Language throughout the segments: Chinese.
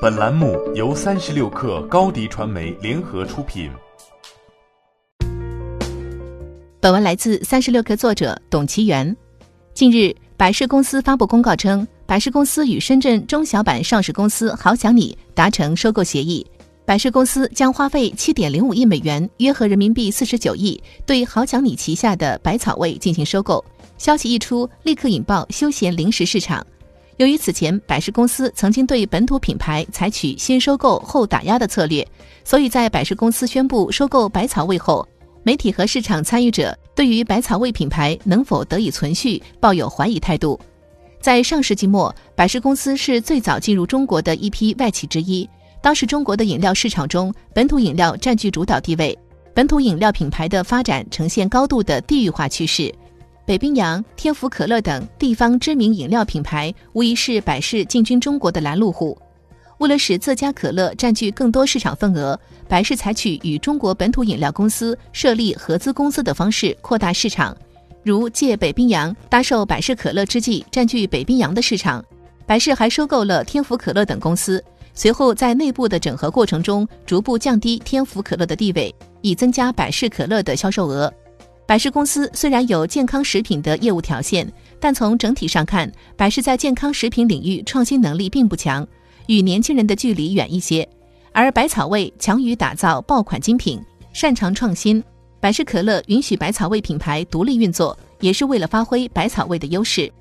本栏目由三十六氪高低传媒联合出品。本文来自三十六氪作者董其元。近日，百事公司发布公告称，百事公司与深圳中小板上市公司好想你达成收购协议，百事公司将花费七点零五亿美元（约合人民币四十九亿）对好想你旗下的百草味进行收购。消息一出，立刻引爆休闲零食市场。由于此前百事公司曾经对本土品牌采取先收购后打压的策略，所以在百事公司宣布收购百草味后，媒体和市场参与者对于百草味品牌能否得以存续抱有怀疑态度。在上世纪末，百事公司是最早进入中国的一批外企之一。当时中国的饮料市场中，本土饮料占据主导地位，本土饮料品牌的发展呈现高度的地域化趋势。北冰洋、天府可乐等地方知名饮料品牌，无疑是百事进军中国的拦路虎。为了使自家可乐占据更多市场份额，百事采取与中国本土饮料公司设立合资公司的方式扩大市场，如借北冰洋搭售百事可乐之际占据北冰洋的市场。百事还收购了天府可乐等公司，随后在内部的整合过程中，逐步降低天府可乐的地位，以增加百事可乐的销售额。百事公司虽然有健康食品的业务条线，但从整体上看，百事在健康食品领域创新能力并不强，与年轻人的距离远一些。而百草味强于打造爆款精品，擅长创新。百事可乐允许百草味品牌独立运作，也是为了发挥百草味的优势。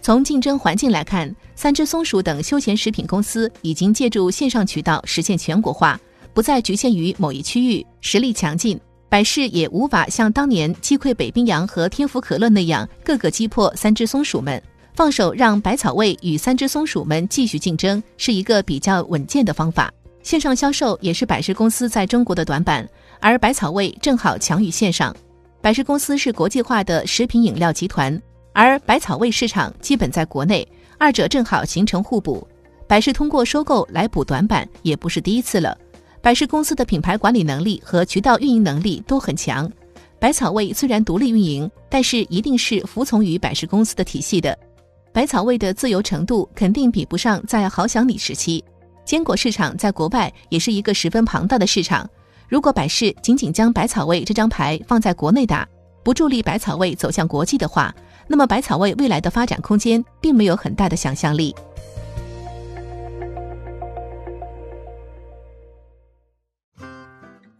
从竞争环境来看，三只松鼠等休闲食品公司已经借助线上渠道实现全国化，不再局限于某一区域，实力强劲。百事也无法像当年击溃北冰洋和天府可乐那样，各个击破三只松鼠们，放手让百草味与三只松鼠们继续竞争，是一个比较稳健的方法。线上销售也是百事公司在中国的短板，而百草味正好强于线上。百事公司是国际化的食品饮料集团，而百草味市场基本在国内，二者正好形成互补。百事通过收购来补短板，也不是第一次了。百事公司的品牌管理能力和渠道运营能力都很强。百草味虽然独立运营，但是一定是服从于百事公司的体系的。百草味的自由程度肯定比不上在好想你时期。坚果市场在国外也是一个十分庞大的市场。如果百事仅仅将百草味这张牌放在国内打，不助力百草味走向国际的话，那么百草味未来的发展空间并没有很大的想象力。